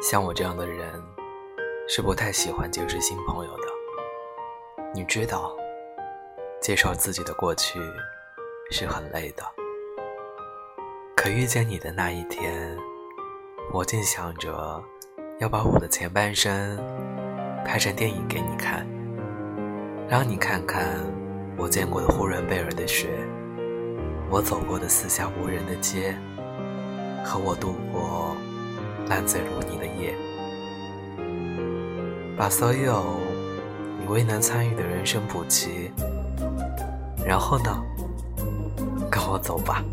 像我这样的人，是不太喜欢结识新朋友的。你知道，介绍自己的过去是很累的。可遇见你的那一天，我竟想着要把我的前半生拍成电影给你看，让你看看我见过的呼伦贝尔的雪，我走过的四下无人的街，和我度过。烂醉如泥的夜，把所有你未能参与的人生补齐，然后呢，跟我走吧。